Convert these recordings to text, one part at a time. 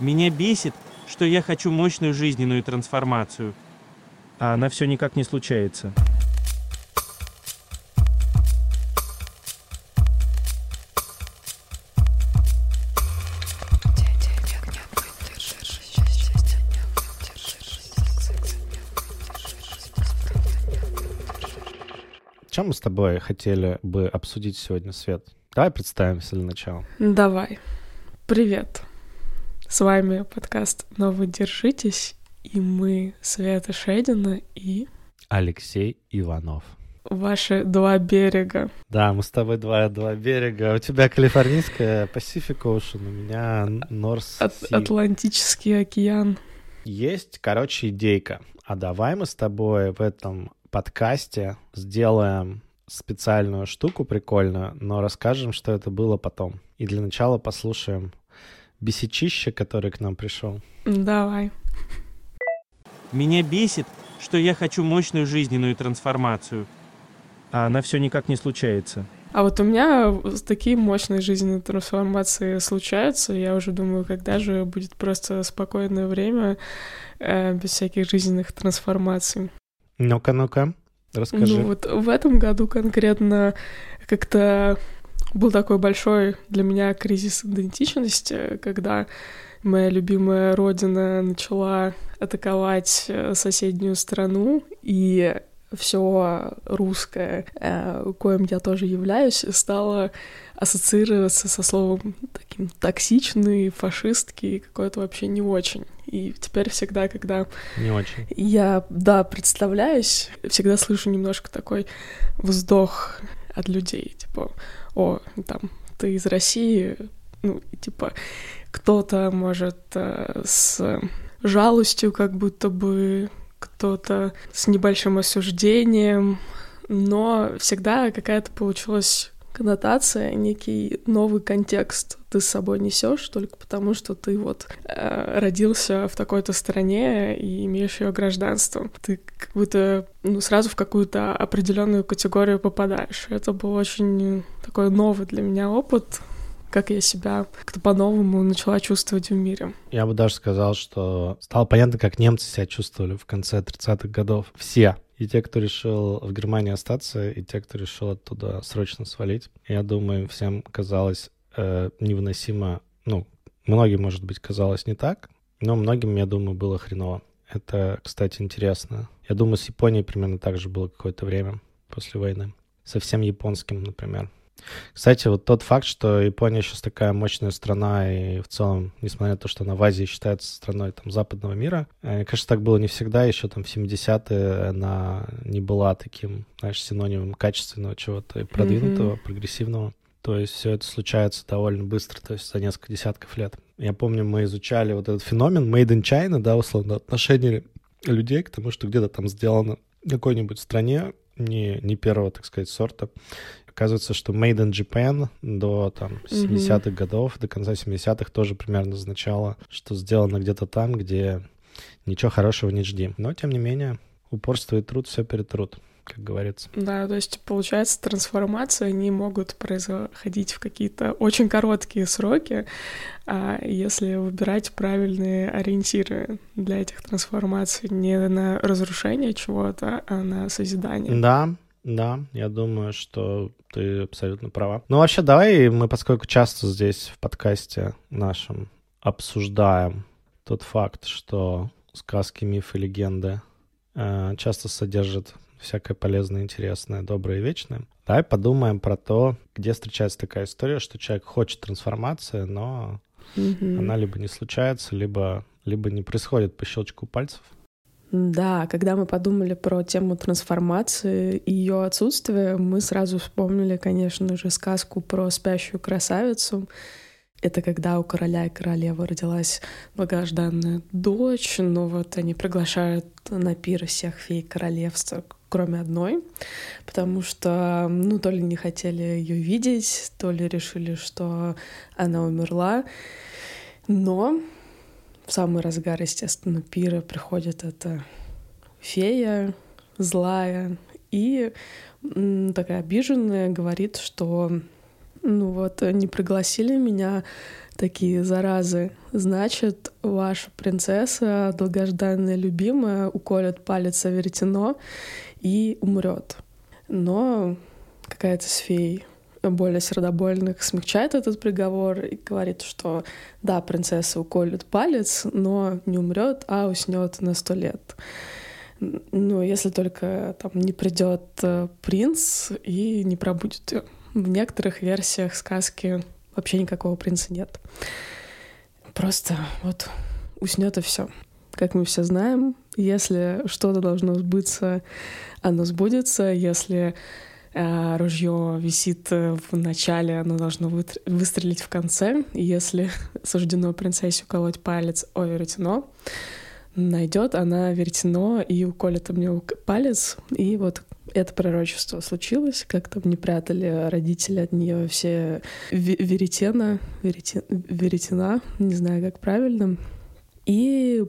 Меня бесит, что я хочу мощную жизненную трансформацию. А она все никак не случается. Чем мы с тобой хотели бы обсудить сегодня, Свет? Давай представимся для начала. Давай. Привет. С вами подкаст «Но вы держитесь», и мы Света Шедина и... Алексей Иванов. Ваши два берега. Да, мы с тобой два, два берега. У тебя калифорнийская Pacific Ocean, у меня North От. Атлантический океан. Есть, короче, идейка. А давай мы с тобой в этом подкасте сделаем специальную штуку прикольную, но расскажем, что это было потом. И для начала послушаем бесячище, который к нам пришел. Давай. Меня бесит, что я хочу мощную жизненную трансформацию. А она все никак не случается. А вот у меня такие мощные жизненные трансформации случаются. Я уже думаю, когда же будет просто спокойное время э, без всяких жизненных трансформаций. Ну-ка, ну-ка, расскажи. Ну вот в этом году конкретно как-то был такой большой для меня кризис идентичности, когда моя любимая родина начала атаковать э, соседнюю страну, и все русское, э, коим я тоже являюсь, стало ассоциироваться со словом таким токсичный, фашистский, какой-то вообще не очень. И теперь всегда, когда Не очень. я, да, представляюсь, всегда слышу немножко такой вздох от людей, типа, о, там, ты из России, ну, типа, кто-то может э, с жалостью, как будто бы кто-то с небольшим осуждением, но всегда какая-то получилась коннотация, некий новый контекст ты с собой несешь только потому, что ты вот э, родился в такой-то стране и имеешь ее гражданство. Ты как будто ну, сразу в какую-то определенную категорию попадаешь. Это был очень такой новый для меня опыт, как я себя как-то по-новому начала чувствовать в мире. Я бы даже сказал, что стало понятно, как немцы себя чувствовали в конце 30-х годов. Все. И те, кто решил в Германии остаться, и те, кто решил оттуда срочно свалить. Я думаю, всем казалось э, невыносимо, ну, многим, может быть, казалось не так, но многим, я думаю, было хреново. Это, кстати, интересно. Я думаю, с Японией примерно так же было какое-то время после войны. Совсем японским, например. Кстати, вот тот факт, что Япония сейчас такая мощная страна, и в целом, несмотря на то, что она в Азии считается страной там, западного мира, э, конечно, так было не всегда, еще там в 70-е она не была таким, знаешь, синонимом качественного чего-то и продвинутого, mm-hmm. прогрессивного. То есть все это случается довольно быстро, то есть за несколько десятков лет. Я помню, мы изучали вот этот феномен Made in China, да, условно, отношение людей к тому, что где-то там сделано в какой-нибудь стране, не, не первого, так сказать, сорта. Оказывается, что Made in Japan до там 70-х mm-hmm. годов, до конца 70-х тоже примерно означало, что сделано где-то там, где ничего хорошего не жди. Но, тем не менее, упорство и труд все перетрут как говорится. Да, то есть, получается, трансформации, они могут происходить в какие-то очень короткие сроки, а если выбирать правильные ориентиры для этих трансформаций, не на разрушение чего-то, а на созидание. Да, да, я думаю, что ты абсолютно права. Ну, вообще, давай мы, поскольку часто здесь в подкасте нашем обсуждаем тот факт, что сказки, мифы, легенды э, часто содержат всякое полезное, интересное, доброе и вечное. Давай подумаем про то, где встречается такая история, что человек хочет трансформации, но mm-hmm. она либо не случается, либо, либо не происходит по щелчку пальцев. Да, когда мы подумали про тему трансформации и ее отсутствие, мы сразу вспомнили, конечно же, сказку про спящую красавицу. Это когда у короля и королевы родилась долгожданная дочь, но вот они приглашают на пир всех фей королевства, кроме одной, потому что, ну, то ли не хотели ее видеть, то ли решили, что она умерла. Но в самый разгар, естественно, пира приходит эта фея злая и такая обиженная говорит, что ну вот не пригласили меня такие заразы. Значит, ваша принцесса, долгожданная любимая, уколет палец о веретено и умрет. Но какая-то с феей более сердобольных смягчает этот приговор и говорит, что да, принцесса уколет палец, но не умрет, а уснет на сто лет. Ну, если только там не придет э, принц и не пробудет ее. В некоторых версиях сказки вообще никакого принца нет. Просто вот уснет и все. Как мы все знаем, если что-то должно сбыться, оно сбудется. Если ружье висит в начале, оно должно выстрелить в конце. Если суждено принцессе уколоть палец о веретено, найдет она веретено и уколет мне палец. И вот это пророчество случилось, как там не прятали родители от нее все веретена, веретен, веретена, не знаю, как правильно, и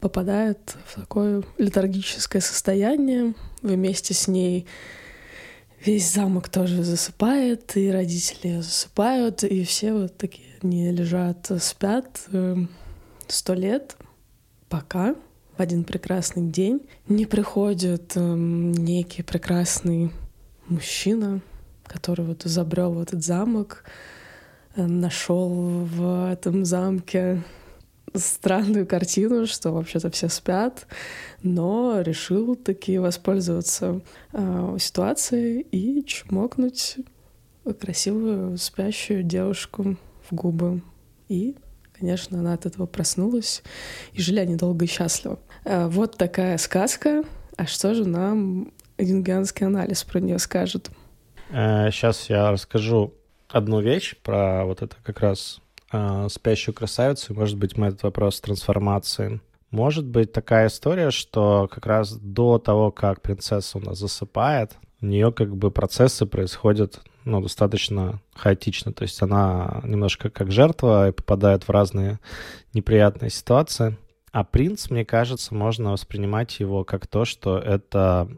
попадает в такое летаргическое состояние. Вместе с ней весь замок тоже засыпает, и родители засыпают, и все вот такие не лежат, спят эм, сто лет, пока в один прекрасный день не приходит э, некий прекрасный мужчина, который вот забрел в этот замок, э, нашел в этом замке странную картину, что вообще-то все спят, но решил таки воспользоваться э, ситуацией и чмокнуть красивую спящую девушку в губы. И Конечно, она от этого проснулась, и жили они долго и счастливо. Э, вот такая сказка. А что же нам юнгианский анализ про нее скажет? Сейчас э, я расскажу одну вещь про вот это как раз э, спящую красавицу. Может быть, мы этот вопрос трансформации. Может быть такая история, что как раз до того, как принцесса у нас засыпает, у нее как бы процессы происходят ну, достаточно хаотично. То есть она немножко как жертва и попадает в разные неприятные ситуации. А принц, мне кажется, можно воспринимать его как то, что это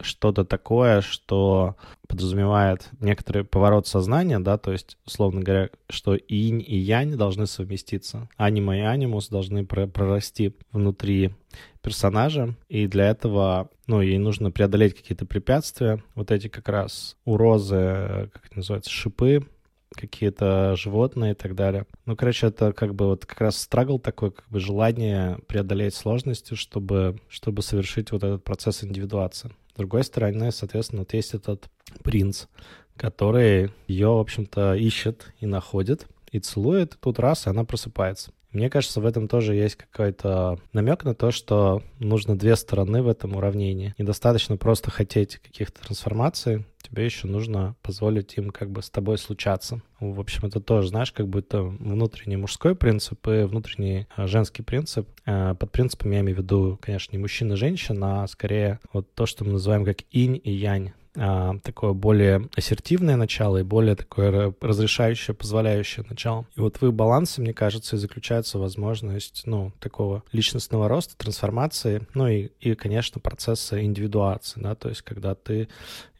что-то такое, что подразумевает некоторый поворот сознания, да, то есть, условно говоря, что инь и янь должны совместиться. Анима и анимус должны прорасти внутри персонажа, и для этого, ну, ей нужно преодолеть какие-то препятствия. Вот эти как раз у розы, как это называется, шипы, какие-то животные и так далее. Ну, короче, это как бы вот как раз страгл такой, как бы желание преодолеть сложности, чтобы, чтобы совершить вот этот процесс индивидуации. С другой стороны, соответственно, вот есть этот принц, который ее, в общем-то, ищет и находит, и целует, и тут раз, и она просыпается. Мне кажется, в этом тоже есть какой-то намек на то, что нужно две стороны в этом уравнении. Недостаточно просто хотеть каких-то трансформаций, тебе еще нужно позволить им как бы с тобой случаться. В общем, это тоже, знаешь, как будто внутренний мужской принцип и внутренний а, женский принцип. А, под принципом я имею в виду, конечно, не мужчина и женщина, а скорее вот то, что мы называем как инь и янь такое более ассертивное начало и более такое разрешающее, позволяющее начало. И вот в их балансе, мне кажется, и заключается возможность, ну, такого личностного роста, трансформации, ну и, и конечно, процесса индивидуации, да, то есть когда ты,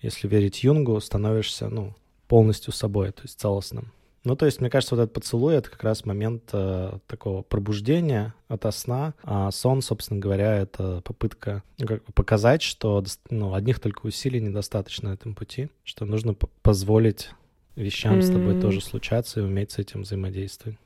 если верить Юнгу, становишься, ну, полностью собой, то есть целостным. Ну, то есть, мне кажется, вот этот поцелуй — это как раз момент э, такого пробуждения ото сна, а сон, собственно говоря, это попытка ну, как бы показать, что ну, одних только усилий недостаточно на этом пути, что нужно позволить вещам mm-hmm. с тобой тоже случаться и уметь с этим взаимодействовать.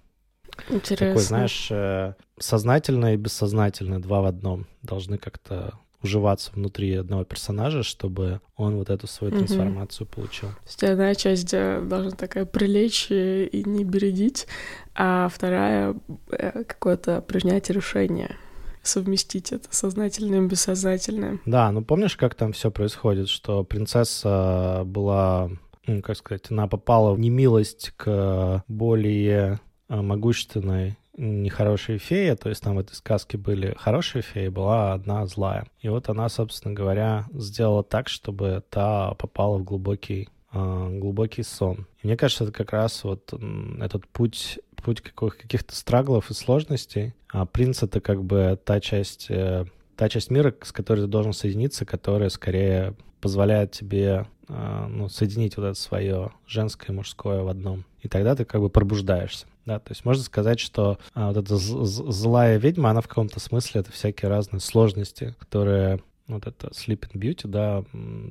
Интересно. Такой, знаешь, э, сознательное и бессознательное два в одном должны как-то уживаться внутри одного персонажа, чтобы он вот эту свою трансформацию mm-hmm. получил. То есть одна часть должна такая прилечь и не бередить, а вторая э, какое-то принять решение совместить это сознательное и бессознательное. Да, ну помнишь, как там все происходит, что принцесса была, ну, как сказать, она попала в немилость к более э, могущественной нехорошая фея, то есть там в этой сказке были хорошие феи, была одна злая. И вот она, собственно говоря, сделала так, чтобы та попала в глубокий а, глубокий сон. И мне кажется, это как раз вот этот путь, путь каких-то страглов и сложностей. А принц — это как бы та часть, э, та часть мира, с которой ты должен соединиться, которая скорее позволяет тебе э, ну, соединить вот это свое женское и мужское в одном. И тогда ты как бы пробуждаешься. Да, то есть можно сказать, что а, вот эта злая ведьма, она в каком-то смысле это всякие разные сложности, которые вот это Sleeping Beauty, да,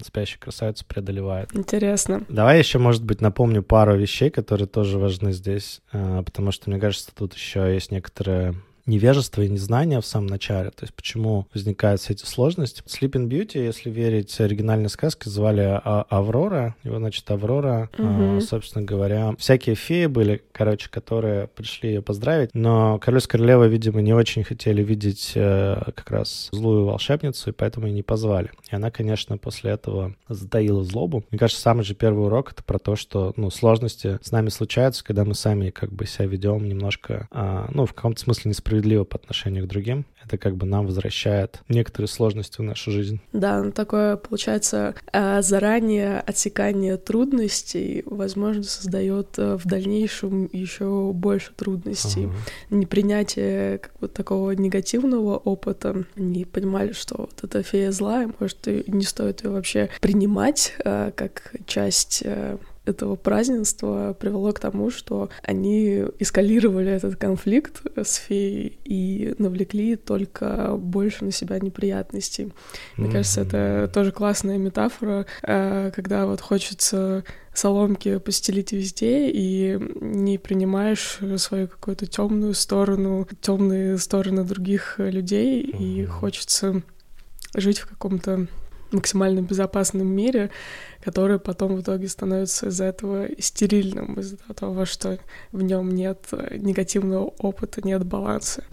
спящая красавица преодолевает. Интересно. Давай еще, может быть, напомню пару вещей, которые тоже важны здесь, а, потому что, мне кажется, тут еще есть некоторые невежество и незнание в самом начале. То есть почему возникают все эти сложности. Sleeping Beauty, если верить оригинальной сказке, звали а Аврора. Его, значит, Аврора, угу. собственно говоря, всякие феи были, короче, которые пришли ее поздравить. Но король с королевой, видимо, не очень хотели видеть э, как раз злую волшебницу, и поэтому и не позвали. И она, конечно, после этого затаила злобу. Мне кажется, самый же первый урок — это про то, что, ну, сложности с нами случаются, когда мы сами как бы себя ведем немножко, а, ну, в каком-то смысле несправедливо справедливо по отношению к другим. Это как бы нам возвращает некоторые сложности в нашу жизнь. Да, ну такое получается э, заранее отсекание трудностей, возможно, создает э, в дальнейшем еще больше трудностей. Ага. Непринятие как бы такого негативного опыта, не понимали, что вот эта фея злая, может, и не стоит ее вообще принимать э, как часть этого празднества привело к тому, что они эскалировали этот конфликт с феей и навлекли только больше на себя неприятностей. Мне mm-hmm. кажется, это тоже классная метафора, э, когда вот хочется соломки постелить везде и не принимаешь свою какую-то темную сторону, темные стороны других людей, mm-hmm. и хочется жить в каком-то максимально безопасном мире, который потом в итоге становится из-за этого стерильным, из-за того, что в нем нет негативного опыта, нет баланса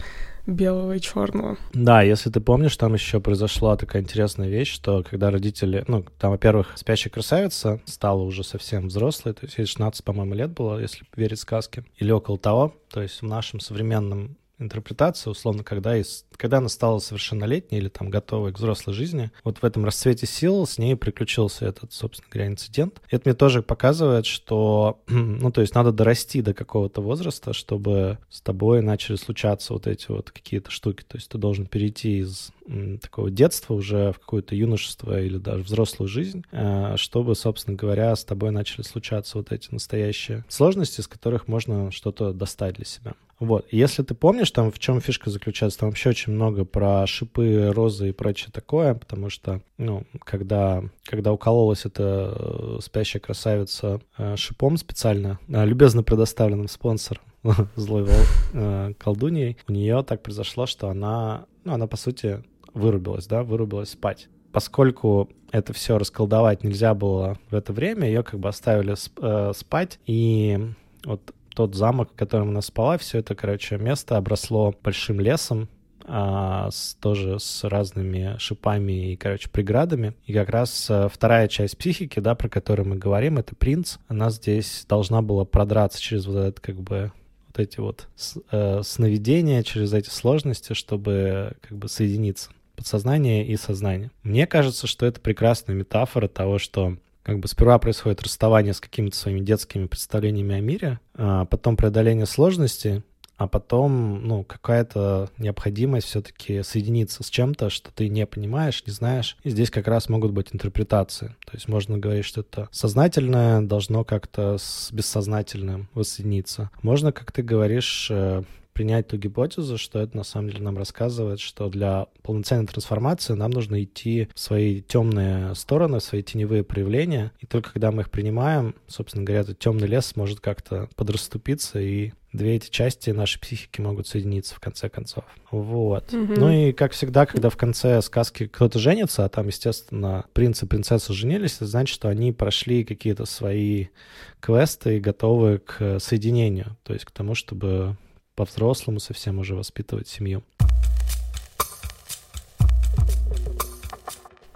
белого и черного. Да, если ты помнишь, там еще произошла такая интересная вещь, что когда родители, ну, там, во-первых, спящая красавица стала уже совсем взрослой, то есть ей 16, по-моему, лет было, если верить сказке, или около того, то есть в нашем современном интерпретация, условно, когда, из, когда она стала совершеннолетней или там готовой к взрослой жизни, вот в этом расцвете сил с ней приключился этот, собственно говоря, инцидент. И это мне тоже показывает, что, ну, то есть надо дорасти до какого-то возраста, чтобы с тобой начали случаться вот эти вот какие-то штуки. То есть ты должен перейти из такого детства уже в какое-то юношество или даже взрослую жизнь, э, чтобы, собственно говоря, с тобой начали случаться вот эти настоящие сложности, с которых можно что-то достать для себя. Вот. если ты помнишь, там в чем фишка заключается, там вообще очень много про шипы, розы и прочее такое, потому что, ну, когда, когда укололась эта э, спящая красавица э, шипом специально, э, любезно предоставленным спонсором, злой колдуньей, у нее так произошло, что она, ну, она, по сути, вырубилась, да, вырубилась спать. Поскольку это все расколдовать нельзя было в это время, ее как бы оставили спать, и вот тот замок, в котором она спала, все это, короче, место обросло большим лесом, а, с, тоже с разными шипами и, короче, преградами. И как раз а, вторая часть психики, да, про которую мы говорим, это принц, она здесь должна была продраться через вот этот, как бы, вот эти вот э, сновидения, через эти сложности, чтобы, как бы, соединиться подсознание и сознание. Мне кажется, что это прекрасная метафора того, что как бы сперва происходит расставание с какими-то своими детскими представлениями о мире, а потом преодоление сложностей, а потом, ну, какая-то необходимость все-таки соединиться с чем-то, что ты не понимаешь, не знаешь. И здесь как раз могут быть интерпретации. То есть можно говорить, что это сознательное должно как-то с бессознательным воссоединиться. Можно, как ты говоришь, э, принять ту гипотезу, что это на самом деле нам рассказывает, что для полноценной трансформации нам нужно идти в свои темные стороны, в свои теневые проявления, и только когда мы их принимаем, собственно говоря, этот темный лес может как-то подраступиться и две эти части нашей психики могут соединиться в конце концов. Вот. Угу. Ну и, как всегда, когда в конце сказки кто-то женится, а там, естественно, принц и принцесса женились, это значит, что они прошли какие-то свои квесты и готовы к соединению, то есть к тому, чтобы по-взрослому совсем уже воспитывать семью.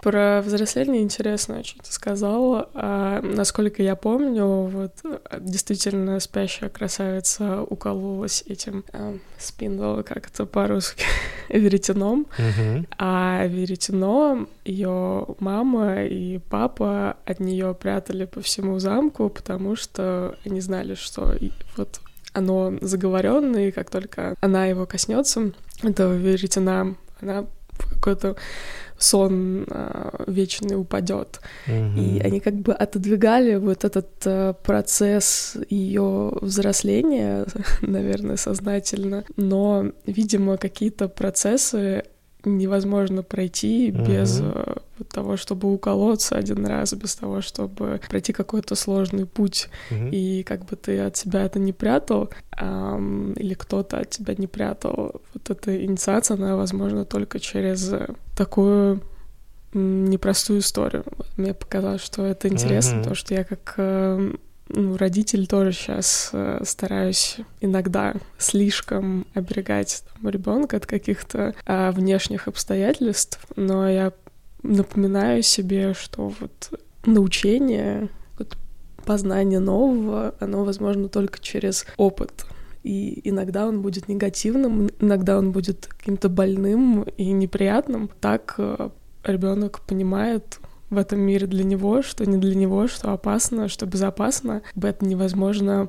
Про взросление интересно очень ты сказал. А, насколько я помню, вот действительно спящая красавица укололась этим а, спиндл, как это по-русски, веретеном. Uh-huh. А веретено ее мама и папа от нее прятали по всему замку, потому что они знали, что вот оно заговоренное, и как только она его коснется, этого веретена, она в какой-то сон э, вечный упадет. Мгм. И они как бы отодвигали вот этот э, процесс ее взросления, наверное, сознательно. Но, видимо, какие-то процессы невозможно пройти без Мгм. э, вот того, чтобы уколоться один раз, без того, чтобы пройти какой-то сложный путь. Мгм. И как бы ты от себя это не прятал, ам, или кто-то от тебя не прятал, вот эта инициация, она возможна только через э, такую непростую историю. Мне показалось, что это интересно, Мгм. потому что я как э, ну, родитель тоже сейчас стараюсь иногда слишком оберегать ребенка от каких-то а, внешних обстоятельств, но я напоминаю себе, что вот научение, вот познание нового, оно возможно только через опыт. И иногда он будет негативным, иногда он будет каким-то больным и неприятным. Так ребенок понимает в этом мире для него, что не для него, что опасно, что безопасно. Это невозможно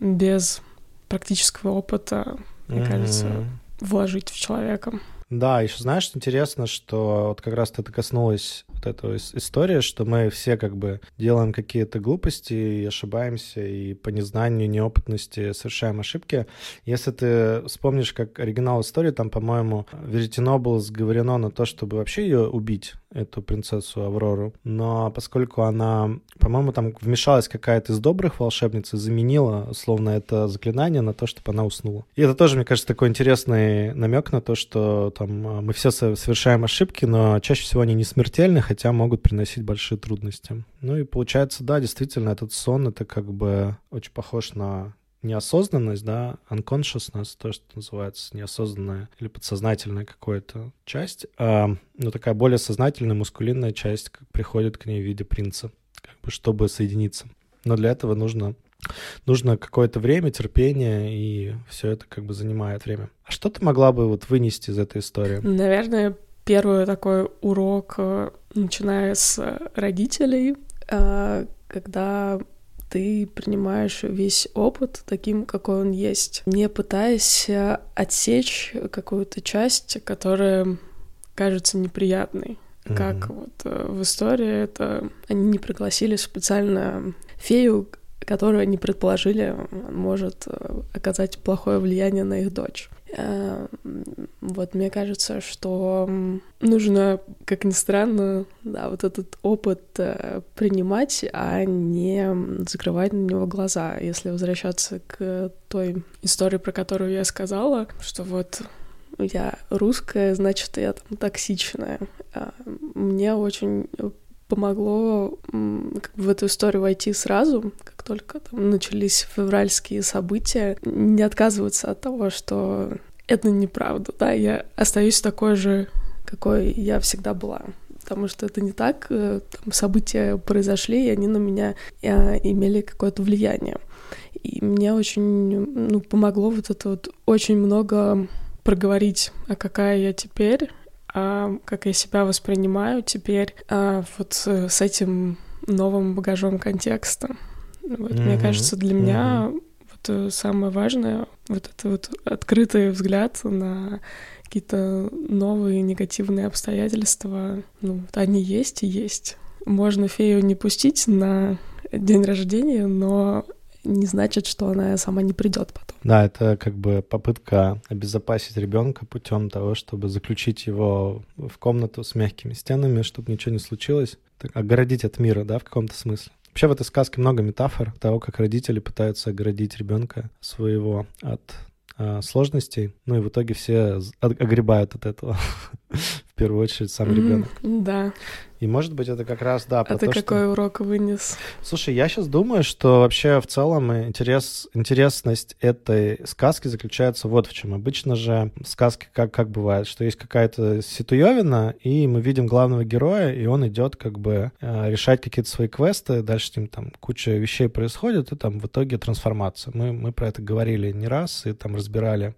без практического опыта, мне Мгм. кажется, вложить в человека. Да, еще знаешь, что интересно, что вот как раз ты коснулась вот этого ис- истории, что мы все как бы делаем какие-то глупости и ошибаемся, и по незнанию, неопытности совершаем ошибки. Если ты вспомнишь, как оригинал истории, там, по-моему, Веретено было сговорено на то, чтобы вообще ее убить, эту принцессу Аврору. Но поскольку она, по-моему, там вмешалась какая-то из добрых волшебниц и заменила, словно это заклинание на то, чтобы она уснула. И это тоже, мне кажется, такой интересный намек на то, что там а, мы все со- совершаем ошибки, но чаще всего они не смертельны, хотя могут приносить большие трудности. Ну и получается, да, действительно, этот сон, это как бы очень похож на неосознанность, да, unconsciousness, то, что называется неосознанная или подсознательная какая-то часть, а, ну, такая более сознательная, мускулинная часть как приходит к ней в виде принца, как бы, чтобы соединиться. Но для этого нужно нужно какое-то время, терпение, и все это как бы занимает время. А что ты могла бы вот вынести из этой истории? Наверное, первый такой урок, э, начиная с родителей, э, когда ты принимаешь весь опыт таким, какой он есть, не пытаясь э, отсечь какую-то часть, которая кажется неприятной. Как Мгм. вот э, в истории это они не пригласили специально фею, которую они предположили может э, оказать плохое влияние на их дочь. Э, Вот мне кажется, что нужно, как ни странно, да, вот этот опыт э, принимать, а не закрывать на него глаза. Если возвращаться к той истории, про которую я сказала, что вот я русская, значит, я там токсичная. А, Мне очень помогло как бы в эту историю войти сразу, как только там начались февральские события, не отказываться от того, что это неправда, да, я остаюсь такой же, какой я всегда была. Потому что это не так, э, там события произошли, и они на меня э, имели какое-то влияние. И мне очень ну, помогло вот это вот очень много проговорить, а какая я теперь, а как я себя воспринимаю теперь а вот с, с этим новым багажом контекста. Вот, Мне Мгм, кажется, для меня вот э, самое важное вот это вот открытый взгляд на какие-то новые негативные обстоятельства. Ну, вот они есть и есть. Можно фею не пустить на день рождения, но не значит, что она сама не придет потом. Да, это как бы попытка обезопасить ребенка путем того, чтобы заключить его в комнату с мягкими стенами, чтобы ничего не случилось, так, огородить от мира, да, в каком-то смысле. Вообще в этой сказке много метафор того, как родители пытаются оградить ребенка своего от а, сложностей, ну и в итоге все от- огребают от этого. Первую очередь сам ребенок. Да. И может быть это как раз, да, про А ты что... какой урок вынес? Слушай, я сейчас думаю, что вообще в целом интерес, интересность этой сказки заключается вот в чем. Обычно же в сказке как, как бывает, что есть какая-то ситуевина, и мы видим главного героя, и он идет как бы э, решать какие-то свои квесты, дальше с ним там куча вещей происходит, и там в итоге трансформация. Мы, мы про это говорили не раз, и там разбирали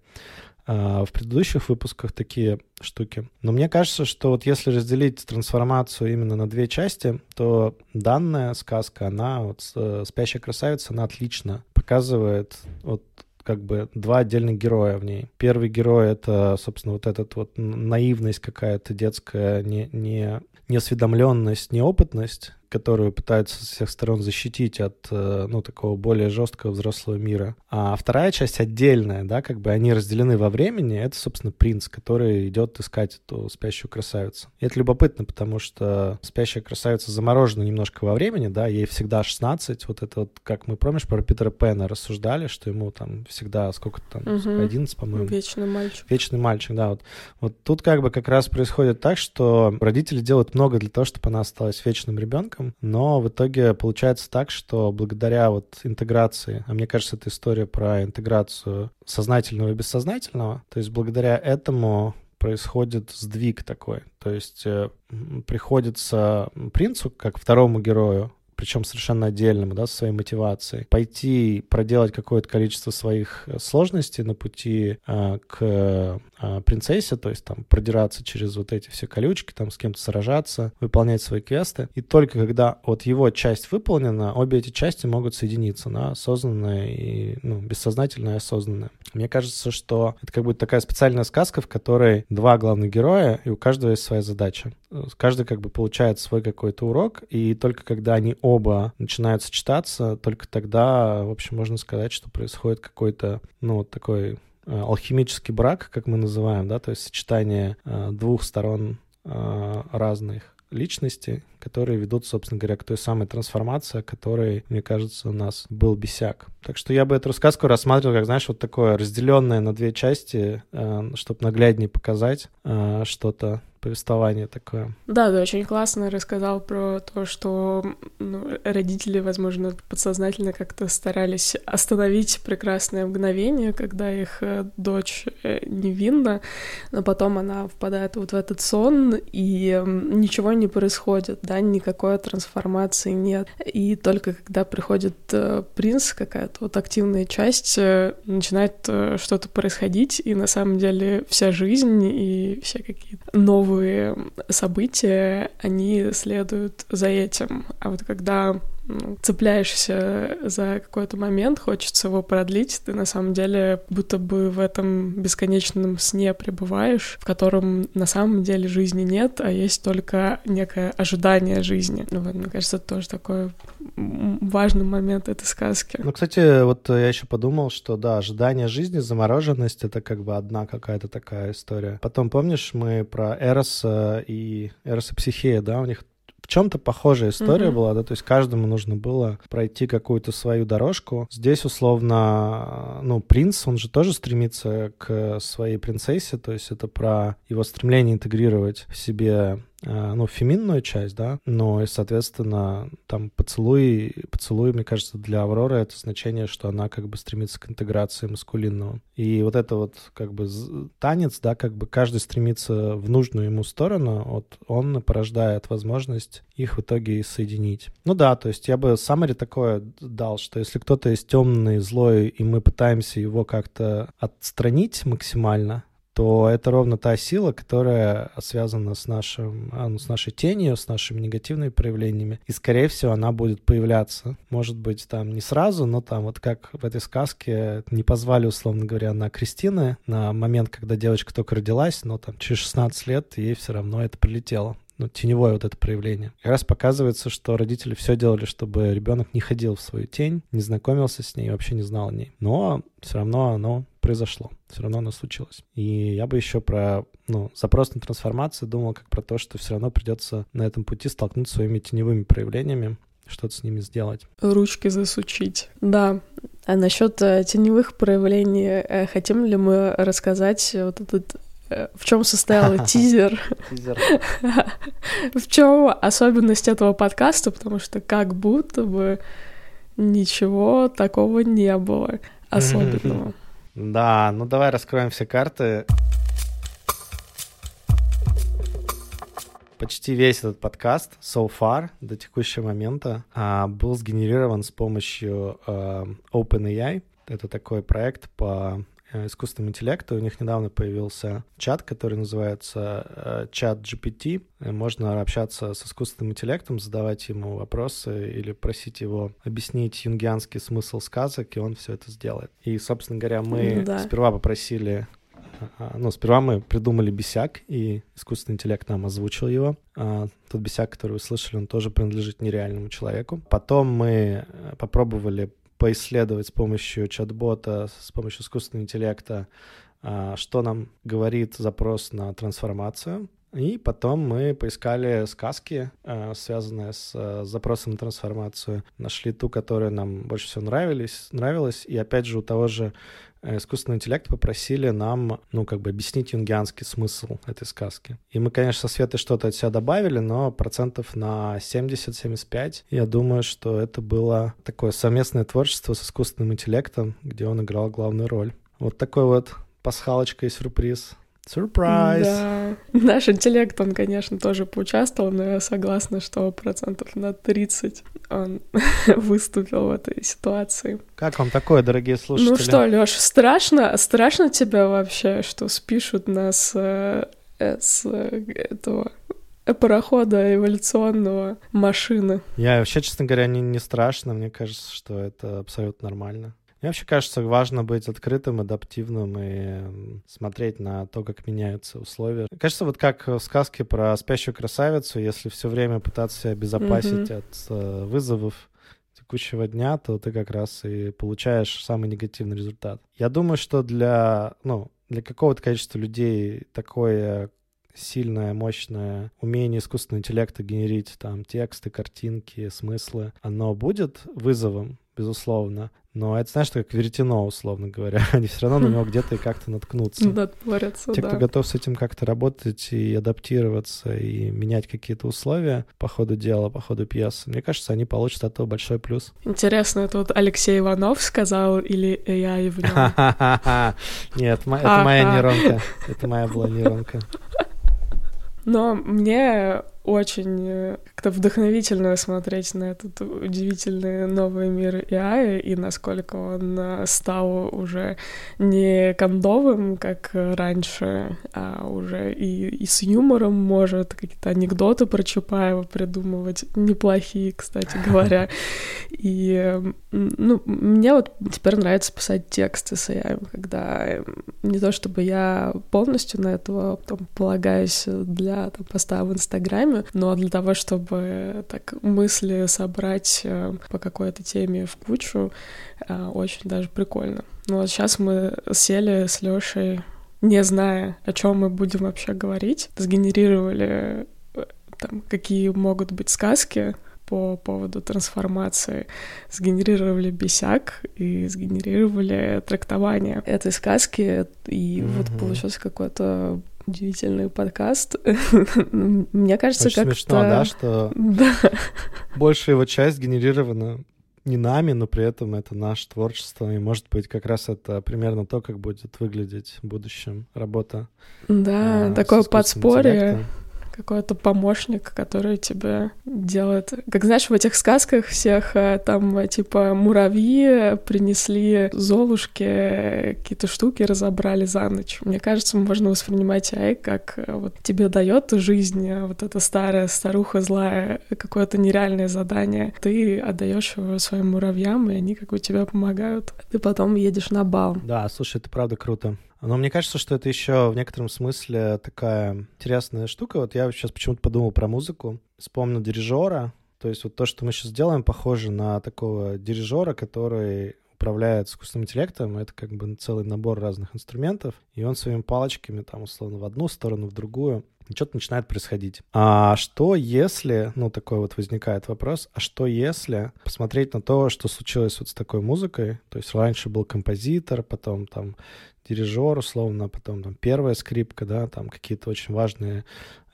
в предыдущих выпусках такие штуки. Но мне кажется, что вот если разделить трансформацию именно на две части, то данная сказка, она вот э, «Спящая красавица», она отлично показывает вот как бы два отдельных героя в ней. Первый герой — это, собственно, вот этот вот наивность какая-то детская, не, не, неосведомленность, неопытность, которую пытаются со всех сторон защитить от, э, ну, такого более жесткого взрослого мира. А вторая часть отдельная, да, как бы они разделены во времени, это, собственно, принц, который идет искать эту спящую красавицу. И это любопытно, потому что спящая красавица заморожена немножко во времени, да, ей всегда 16, вот это вот, как мы, помнишь, про Питера Пэна рассуждали, что ему там всегда сколько там, угу. 11, по-моему. Вечный мальчик. Вечный мальчик, да, вот. Вот тут как бы как раз происходит так, что родители делают много для того, чтобы она осталась вечным ребенком, ребенком, но в итоге получается так, что благодаря вот интеграции, а мне кажется, это история про интеграцию сознательного и бессознательного, то есть благодаря этому происходит сдвиг такой. То есть э, приходится принцу, как второму герою, причем совершенно отдельному, да, своей мотивацией, пойти проделать какое-то количество своих э, сложностей на пути э, к э, принцессе, то есть там продираться через вот эти все колючки, там с кем-то сражаться, выполнять свои квесты. И только когда вот его часть выполнена, обе эти части могут соединиться на осознанное и ну, бессознательное и осознанное. Мне кажется, что это как будто такая специальная сказка, в которой два главных героя, и у каждого есть своя задача. Каждый как бы получает свой какой-то урок, и только когда они оба начинают сочетаться, только тогда, в общем, можно сказать, что происходит какой-то, ну, вот такой э, алхимический брак, как мы называем, да, то есть сочетание э, двух сторон э, разных личности, которые ведут, собственно говоря, к той самой трансформации, которой, мне кажется, у нас был бесяк. Так что я бы эту рассказку рассматривал, как, знаешь, вот такое разделенное на две части, чтобы нагляднее показать что-то повествование такое. Да, ты очень классно рассказал про то, что ну, родители, возможно, подсознательно как-то старались остановить прекрасное мгновение, когда их э, дочь э, невинна, но потом она впадает вот в этот сон, и ничего не происходит, да, никакой трансформации нет. И только когда приходит э, принц, какая-то вот активная часть, начинает что-то происходить, и на самом деле вся жизнь и все какие-то новые новые события, они следуют за этим. А вот когда цепляешься за какой-то момент, хочется его продлить, ты на самом деле будто бы в этом бесконечном сне пребываешь, в котором на самом деле жизни нет, а есть только некое ожидание жизни. Ну, вот, мне кажется, это тоже такой важный момент этой сказки. Ну, кстати, вот я еще подумал, что да, ожидание жизни, замороженность — это как бы одна какая-то такая история. Потом, помнишь, мы про Эроса и Эроса Психея, да, у них чем-то похожая история mm-hmm. была, да, то есть каждому нужно было пройти какую-то свою дорожку. Здесь, условно, ну, принц, он же тоже стремится к своей принцессе, то есть это про его стремление интегрировать в себе ну, феминную часть, да, но и, соответственно, там поцелуй, поцелуй, мне кажется, для Авроры это значение, что она как бы стремится к интеграции маскулинного. И вот это вот как бы танец, да, как бы каждый стремится в нужную ему сторону, вот он порождает возможность их в итоге и соединить. Ну да, то есть я бы саммари такое дал, что если кто-то есть темный, злой, и мы пытаемся его как-то отстранить максимально, то это ровно та сила, которая связана с, нашим, а, ну, с нашей тенью, с нашими негативными проявлениями. И, скорее всего, она будет появляться. Может быть, там не сразу, но там вот как в этой сказке не позвали, условно говоря, на Кристины на момент, когда девочка только родилась, но там через 16 лет ей все равно это прилетело ну, теневое вот это проявление. И раз показывается, что родители все делали, чтобы ребенок не ходил в свою тень, не знакомился с ней, вообще не знал о ней. Но все равно оно произошло, все равно оно случилось. И я бы еще про ну, запрос на трансформацию думал как про то, что все равно придется на этом пути столкнуться своими теневыми проявлениями, что-то с ними сделать. Ручки засучить. Да. А насчет э, теневых проявлений, э, хотим ли мы рассказать вот этот в чем состоял тизер. В чем особенность этого подкаста, потому что как будто бы ничего такого не было особенного. Да, ну давай раскроем все карты. Почти весь этот подкаст so far до текущего момента а, был сгенерирован с помощью а, OpenAI. Это такой проект по э, искусственным интеллектом. У них недавно появился чат, который называется э, чат GPT. Можно общаться с искусственным интеллектом, задавать ему вопросы или просить его объяснить юнгианский смысл сказок, и он все это сделает. И, собственно говоря, мы да. сперва попросили ну, сперва мы придумали бесяк, и искусственный интеллект нам озвучил его. А, тот бесяк, который вы слышали, он тоже принадлежит нереальному человеку. Потом мы э, попробовали поисследовать с помощью чат-бота, с помощью искусственного интеллекта, а, что нам говорит запрос на трансформацию. И потом мы поискали сказки, а, связанные с а, запросом на трансформацию. Нашли ту, которая нам больше всего нравились, нравилась. И опять же у того же э, искусственного интеллекта попросили нам, ну, как бы объяснить юнгианский смысл этой сказки. И мы, конечно, со Светой что-то от себя добавили, но процентов на 70-75 я думаю, что это было такое совместное творчество с искусственным интеллектом, где он играл главную роль. Вот такой вот пасхалочка и сюрприз Сюрприз! Да. Наш интеллект, он, конечно, тоже поучаствовал, но я согласна, что процентов на 30 он выступил в этой ситуации. Как вам такое, дорогие слушатели? Ну что, Лёш, страшно? Страшно тебя вообще, что спишут нас э, с этого парохода эволюционного машины. Я вообще, честно говоря, не, не страшно. Мне кажется, что это абсолютно нормально. Мне вообще кажется, важно быть открытым, адаптивным и смотреть на то, как меняются условия. Кажется, вот как в сказке про спящую красавицу, если все время пытаться себя обезопасить mm-hmm. от э, вызовов текущего дня, то ты как раз и получаешь самый негативный результат. Я думаю, что для, ну, для какого-то количества людей такое сильное, мощное умение искусственного интеллекта генерить там тексты, картинки, смыслы, оно будет вызовом, безусловно, но это, знаешь, как веретено, условно говоря. Они все равно на него где-то и как-то наткнутся. Натворятся, Те, кто готов с этим как-то работать и адаптироваться, и менять какие-то условия по ходу дела, по ходу пьесы, мне кажется, они получат от этого большой плюс. Интересно, это вот Алексей Иванов сказал или я нем? Нет, это моя нейронка. Это моя была нейронка. Но мне очень э, как-то вдохновительно смотреть на этот удивительный новый мир AI и насколько он э, стал уже не кондовым, как раньше, а уже и, и с юмором может какие-то анекдоты про Чапаева придумывать, неплохие, кстати говоря. И, ну, мне вот теперь нравится писать тексты с AI, когда не то чтобы я полностью на этого потом полагаюсь для там, поста в Инстаграме, но для того, чтобы так мысли собрать э, по какой-то теме в кучу, э, очень даже прикольно. Ну вот сейчас мы сели с Лешей, не зная, о чем мы будем вообще говорить, сгенерировали э, там, какие могут быть сказки, по поводу трансформации, сгенерировали бесяк и сгенерировали трактование этой сказки, и mm-hmm. вот получился какой-то удивительный подкаст. Мне кажется, Очень как смешно, да, что да. большая его часть генерирована не нами, но при этом это наше творчество, и, может быть, как раз это примерно то, как будет выглядеть в будущем работа. Да, э, такое подспорье. Интеллектом какой-то помощник, который тебе делает... Как знаешь, в этих сказках всех э, там типа муравьи принесли Золушке какие-то штуки, разобрали за ночь. Мне кажется, можно воспринимать AI как э, вот тебе дает жизнь э, вот эта старая старуха злая какое-то нереальное задание. Ты отдаешь его своим муравьям, и они как бы тебе помогают. Ты потом едешь на бал. Да, слушай, это правда круто. Но мне кажется, что это еще в некотором смысле такая интересная штука. Вот я сейчас почему-то подумал про музыку, вспомнил дирижера. То есть вот то, что мы сейчас делаем, похоже на такого дирижера, который управляет искусственным интеллектом, это как бы целый набор разных инструментов, и он своими палочками там условно в одну сторону, в другую, и что-то начинает происходить. А что если, ну такой вот возникает вопрос, а что если посмотреть на то, что случилось вот с такой музыкой, то есть раньше был композитор, потом там дирижер, условно, потом там первая скрипка, да, там какие-то очень важные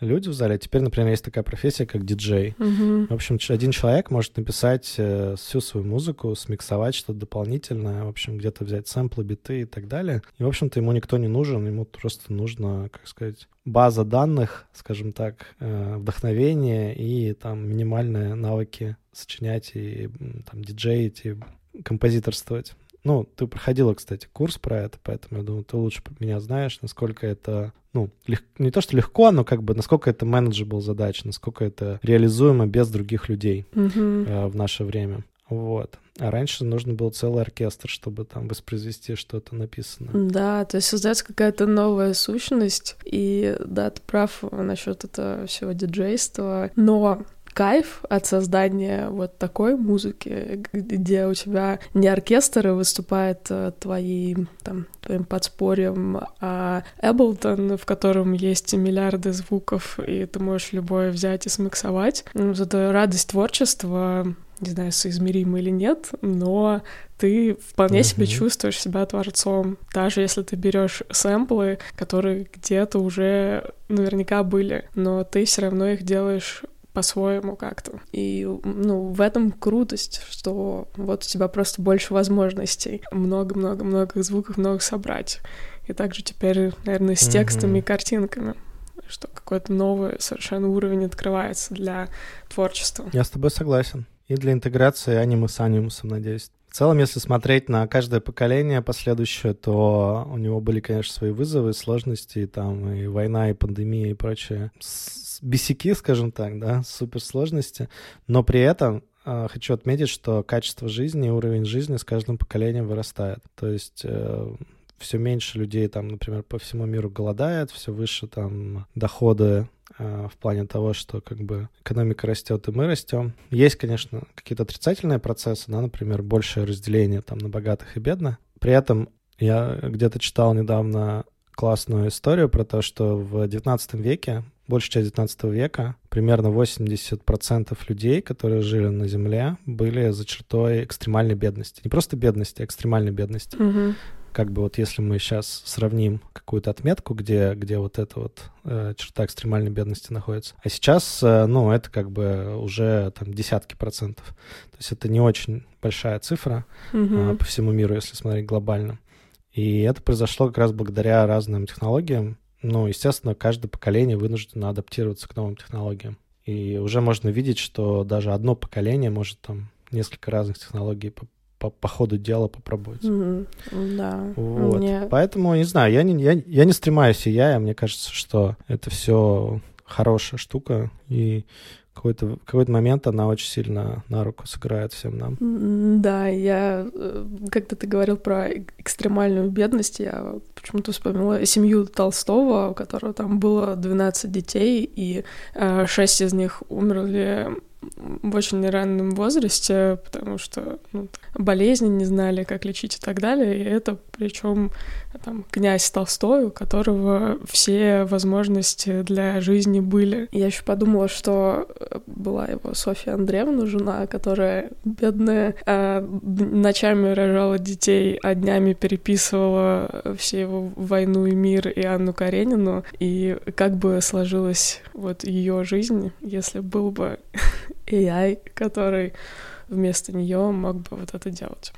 люди в зале. Теперь, например, есть такая профессия, как диджей. Mm-hmm. В общем, один человек может написать э, всю свою музыку, смиксовать что-то дополнительное, в общем, где-то взять сэмплы, биты и так далее. И, в общем-то, ему никто не нужен, ему просто нужно, как сказать, база данных, скажем так, э, вдохновение и там минимальные навыки сочинять и там диджеить и композиторствовать. Ну, ты проходила, кстати, курс про это, поэтому я думаю, ты лучше меня знаешь, насколько это, ну, лег... не то, что легко, но как бы насколько это менеджабл задача, насколько это реализуемо без других людей Мгм. э, в наше время. Вот. А раньше нужно был целый оркестр, чтобы там воспроизвести что-то написано. Да, то есть создается какая-то новая сущность, и да, ты прав насчет этого всего диджейства, но кайф от создания вот такой музыки, где у тебя не оркестр выступает э, твоим, там, твоим подспорьем, а Эблтон, в котором есть миллиарды звуков, и ты можешь любое взять и смиксовать. Ну, вот эта радость творчества, не знаю, соизмерима или нет, но ты вполне себе Мгм. чувствуешь себя творцом, даже если ты берешь сэмплы, которые где-то уже наверняка были, но ты все равно их делаешь по-своему как-то. И, ну, в этом крутость, что вот у тебя просто больше возможностей. Много-много-много звуков, много собрать. И также теперь, наверное, с текстами Мгм. и картинками что какой-то новый совершенно уровень открывается для творчества. Я с тобой согласен. И для интеграции аниме с анимусом, надеюсь. В целом, если смотреть на каждое поколение последующее, то у него были, конечно, свои вызовы, сложности, там и война, и пандемия, и прочее. Бесяки, скажем так, да, суперсложности. Но при этом э, хочу отметить, что качество жизни и уровень жизни с каждым поколением вырастает. То есть все меньше людей там, например, по всему миру голодает, все выше там доходы э, в плане того, что как бы экономика растет и мы растем. Есть, конечно, какие-то отрицательные процессы, да, например, большее разделение там на богатых и бедных. При этом я где-то читал недавно классную историю про то, что в 19 веке, большая часть 19 века, примерно 80% людей, которые жили на Земле, были за чертой экстремальной бедности. Не просто бедности, а экстремальной бедности Мгм. Как бы вот если мы сейчас сравним какую-то отметку, где, где вот эта вот э, черта экстремальной бедности находится, а сейчас, э, ну, это как бы уже там десятки процентов. То есть это не очень большая цифра Мгм. а, по всему миру, если смотреть глобально. И это произошло как раз благодаря разным технологиям. Ну, естественно, каждое поколение вынуждено адаптироваться к новым технологиям. И уже можно видеть, что даже одно поколение может там несколько разных технологий по, по, ходу дела попробовать. Мгм. Да. Вот. Мне- Поэтому, не знаю, я не, я, я не стремаюсь и я, мне кажется, что это все хорошая штука, и какой-то, какой-то момент она очень сильно на руку сыграет всем нам. Да, я, э, когда ты говорил про эк- экстремальную бедность, я почему-то вспомнила семью Толстого, у которого там было 12 детей, и э, шесть из них умерли в очень раннем возрасте, потому что ну, болезни не знали, как лечить и так далее. И это причем там князь Толстой, у которого все возможности для жизни были. Я еще подумала, что э, была его Софья Андреевна, жена, которая бедная, д- ночами рожала детей, а днями переписывала все его «Войну и мир» и Анну Каренину. И как бы сложилась вот ее жизнь, если был бы AI, который вместо нее мог бы вот это делать.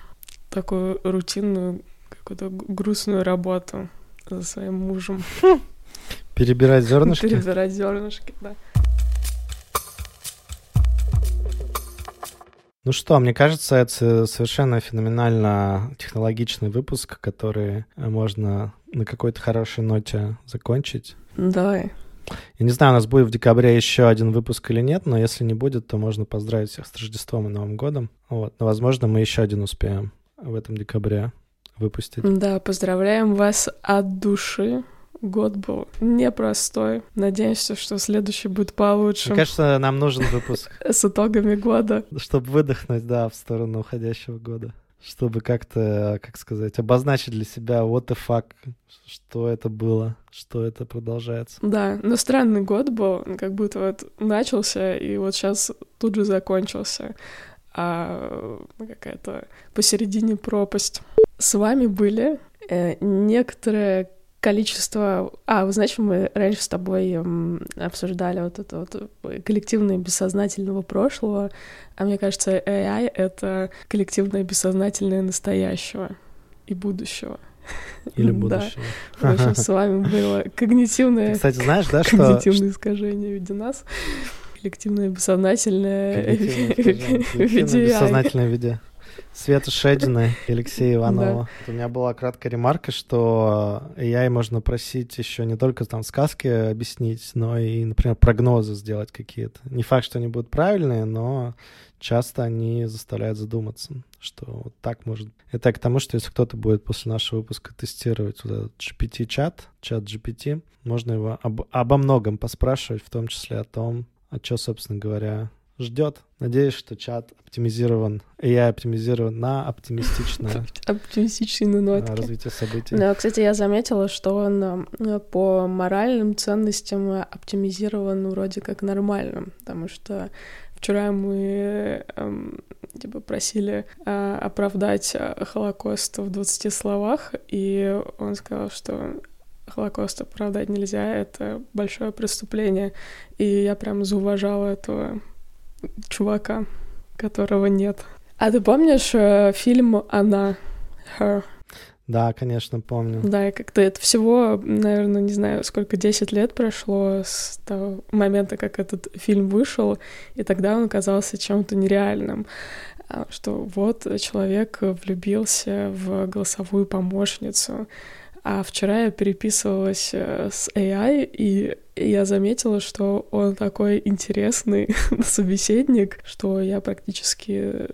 Такую рутинную, какую-то грустную работу за своим мужем. Перебирать зернышки. Перебирать зернышки, да. Ну что, мне кажется, это совершенно феноменально технологичный выпуск, который можно на какой-то хорошей ноте закончить. Давай. Я не знаю, у нас будет в декабре еще один выпуск или нет, но если не будет, то можно поздравить всех с Рождеством и Новым годом. Вот. Но, возможно, мы еще один успеем в этом декабре выпустить. Да, поздравляем вас от души. Год был непростой. Надеемся, что следующий будет получше. Мне кажется, нам нужен выпуск, С итогами года. чтобы выдохнуть, да, в сторону уходящего года. Чтобы как-то, как сказать, обозначить для себя what the fuck, что это было, что это продолжается. Да, но странный год был, как будто вот начался и вот сейчас тут же закончился. А какая-то посередине пропасть. С вами были э, некоторое количество... А, вы знаете, мы раньше с тобой м, обсуждали вот это вот коллективное бессознательного прошлого, а мне кажется, AI — это коллективное бессознательное настоящего и будущего. Или Да. будущего. В общем, с вами было когнитивное Ты, кстати, знаешь, да, что... когнитивные искажения в виде нас, коллективное бессознательное Когнитивное искажение, коллективное бессознательное в виде. Света Шедина и Алексея Иванова. У меня была краткая ремарка, что AI можно просить еще не только там сказки объяснить, но и, например, прогнозы сделать какие-то. Не факт, что они будут правильные, но часто они заставляют задуматься, что вот так может. Это к тому, что если кто-то будет после нашего выпуска тестировать вот этот GPT-чат, чат GPT, можно его об, обо многом поспрашивать, в том числе о том, а что, собственно говоря, ждет. Надеюсь, что чат оптимизирован, и я оптимизирован на оптимистичное Оптимистичные нотки. развитие событий. Да, кстати, я заметила, что он э, по моральным ценностям оптимизирован вроде как нормальным, потому что вчера мы эм, типа просили э, оправдать э, Холокост в 20 словах, и он сказал, что Холокост оправдать нельзя, это большое преступление. И я прям зауважала этого чувака, которого нет. А ты помнишь э, фильм «Она»? Her. Да, конечно, помню. Да, и как-то это всего, наверное, не знаю, сколько, 10 лет прошло с того момента, как этот фильм вышел, и тогда он казался чем-то нереальным. А, Что вот человек влюбился в голосовую помощницу, а вчера я переписывалась э, с AI, и я заметила, что он такой интересный собеседник, что я практически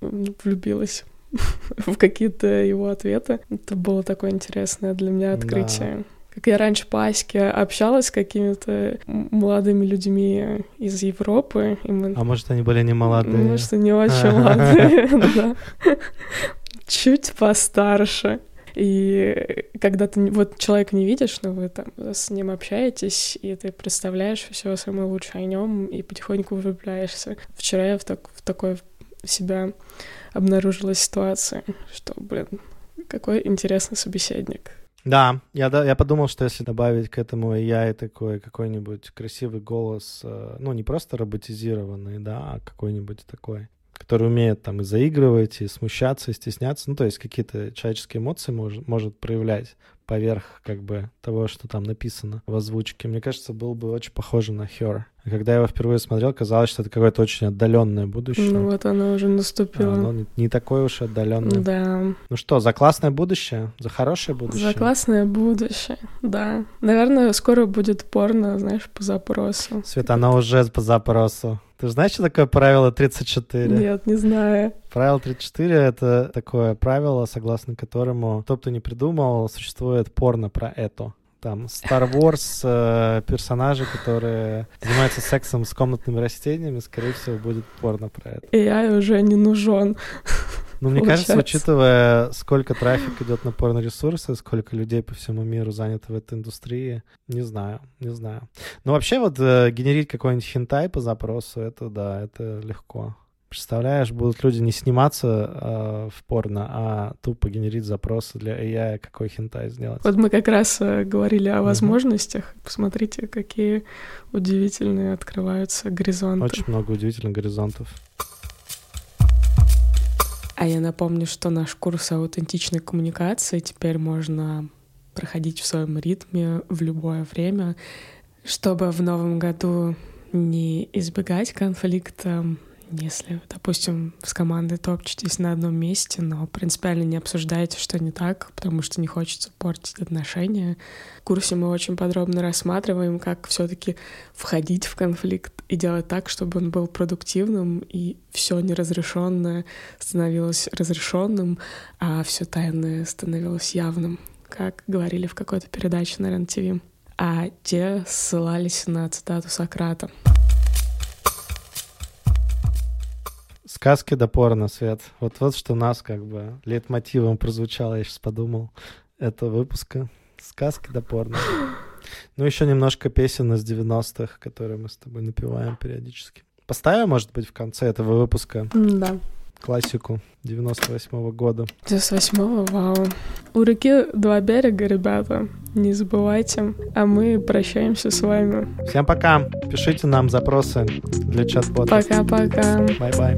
влюбилась в какие-то его ответы. Это было такое интересное для меня открытие. Как я раньше по Аське общалась с какими-то молодыми людьми из Европы, и мы... А может, они были не молодые? Может, не очень молодые, да. Чуть постарше. И когда ты вот человека не видишь, но вы там с ним общаетесь, и ты представляешь все самое лучшее о нем и потихоньку влюбляешься. Вчера я в, так, в такой себя обнаружила ситуация, что, блин, какой интересный собеседник. Да, я, да, я подумал, что если добавить к этому AI такой какой-нибудь красивый голос, э, ну, не просто роботизированный, да, а какой-нибудь такой, который умеет там и заигрывать, и смущаться, и стесняться, ну, то есть какие-то человеческие эмоции мож- может проявлять поверх как бы того, что там написано в озвучке. Мне кажется, был бы очень похоже на Her. И когда я его впервые смотрел, казалось, что это какое-то очень отдаленное будущее. Ну вот оно уже наступило. оно не, не такое уж отдаленное. Да, Ну что, за классное будущее? За хорошее будущее? за классное будущее, да. Наверное, скоро будет порно, знаешь, по запросу. Света, она уже по запросу. Ты знаешь, что такое правило 34? Нет, не знаю. Правило 34 — это такое правило, согласно которому, кто бы то ни придумал, существует порно про это. Там Star Wars э, персонажи, которые занимаются сексом с комнатными растениями, скорее всего, будет порно про это. И я уже не нужен. Ну, мне кажется, учитывая, сколько трафик идет на порно-ресурсы, сколько людей по всему миру занято в этой индустрии, не знаю, не знаю. Но вообще вот э, генерить какой-нибудь хентай по запросу, это да, это легко. Представляешь, будут люди не сниматься э, в порно, а тупо генерить запросы для AI, какой хентай сделать. Вот мы как раз э, говорили о возможностях. Посмотрите, какие удивительные открываются горизонты. Очень много удивительных горизонтов. А я напомню, что наш курс аутентичной коммуникации теперь можно проходить в своем ритме в любое время, чтобы в новом году не избегать конфликта, если, допустим, с командой топчетесь на одном месте, но принципиально не обсуждаете, что не так, потому что не хочется портить отношения. В курсе мы очень подробно рассматриваем, как все таки входить в конфликт и делать так, чтобы он был продуктивным, и все неразрешенное становилось разрешенным, а все тайное становилось явным, как говорили в какой-то передаче на РЕН-ТВ. А те ссылались на цитату Сократа. Сказки до порно, Свет. Вот вот что у нас как бы лейтмотивом прозвучало, я сейчас подумал, этого выпуска. Сказки до порно. Ну, еще немножко песен из 90-х, которые мы с тобой напеваем периодически. Поставим, может быть, в конце этого выпуска Да. Классику 98-го года. 98-го, вау. У реки два берега, ребята, не забывайте. А мы прощаемся с вами. Всем пока. Пишите нам запросы для чат-бота. Пока-пока. Bye-bye.